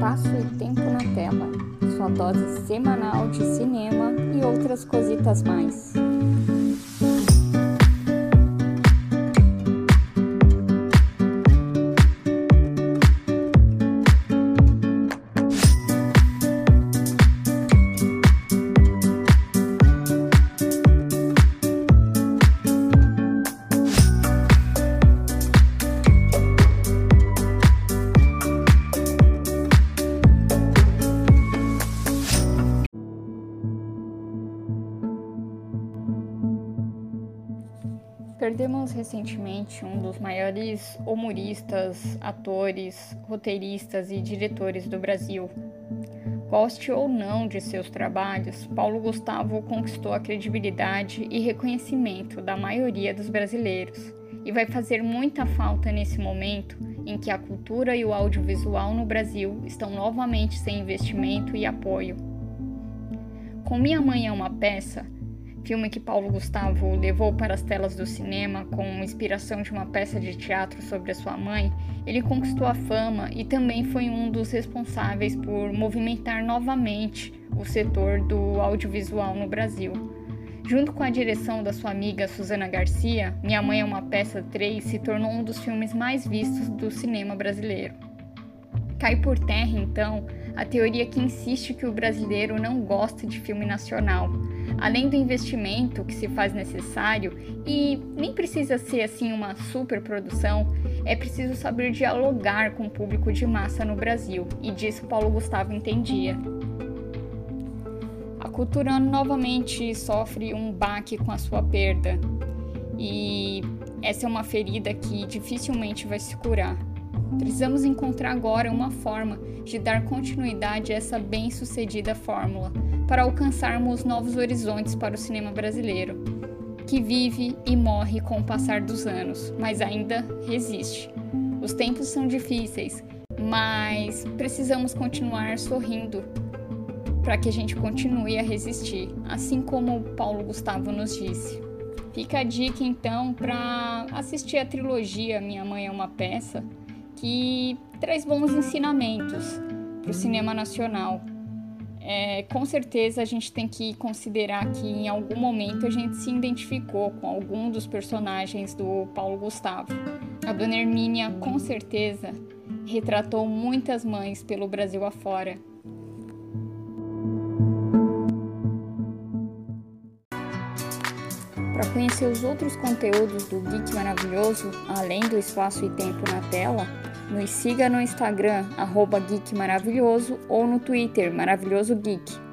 Espaço e Tempo na Tela, sua dose semanal de cinema e outras cositas mais. Perdemos recentemente um dos maiores humoristas, atores, roteiristas e diretores do Brasil. Goste ou não de seus trabalhos, Paulo Gustavo conquistou a credibilidade e reconhecimento da maioria dos brasileiros e vai fazer muita falta nesse momento em que a cultura e o audiovisual no Brasil estão novamente sem investimento e apoio. Com Minha Mãe é uma peça, filme que Paulo Gustavo levou para as telas do cinema com inspiração de uma peça de teatro sobre a sua mãe, ele conquistou a fama e também foi um dos responsáveis por movimentar novamente o setor do audiovisual no Brasil. Junto com a direção da sua amiga Susana Garcia, Minha Mãe é uma Peça 3 se tornou um dos filmes mais vistos do cinema brasileiro. Cai por terra, então, a teoria que insiste que o brasileiro não gosta de filme nacional além do investimento que se faz necessário, e nem precisa ser assim uma super produção, é preciso saber dialogar com o público de massa no Brasil, e disso Paulo Gustavo entendia. A cultura novamente sofre um baque com a sua perda, e essa é uma ferida que dificilmente vai se curar. Precisamos encontrar agora uma forma de dar continuidade a essa bem-sucedida fórmula para alcançarmos novos horizontes para o cinema brasileiro, que vive e morre com o passar dos anos, mas ainda resiste. Os tempos são difíceis, mas precisamos continuar sorrindo para que a gente continue a resistir, assim como Paulo Gustavo nos disse. Fica a dica então para assistir a trilogia Minha Mãe é uma Peça, que traz bons ensinamentos para o cinema nacional. É, com certeza a gente tem que considerar que em algum momento a gente se identificou com algum dos personagens do Paulo Gustavo. A Dona Hermínia, com certeza, retratou muitas mães pelo Brasil afora. Para conhecer os outros conteúdos do Geek Maravilhoso, além do espaço e tempo na tela, nos siga no Instagram, arroba Geek Maravilhoso, ou no Twitter, Maravilhoso Geek.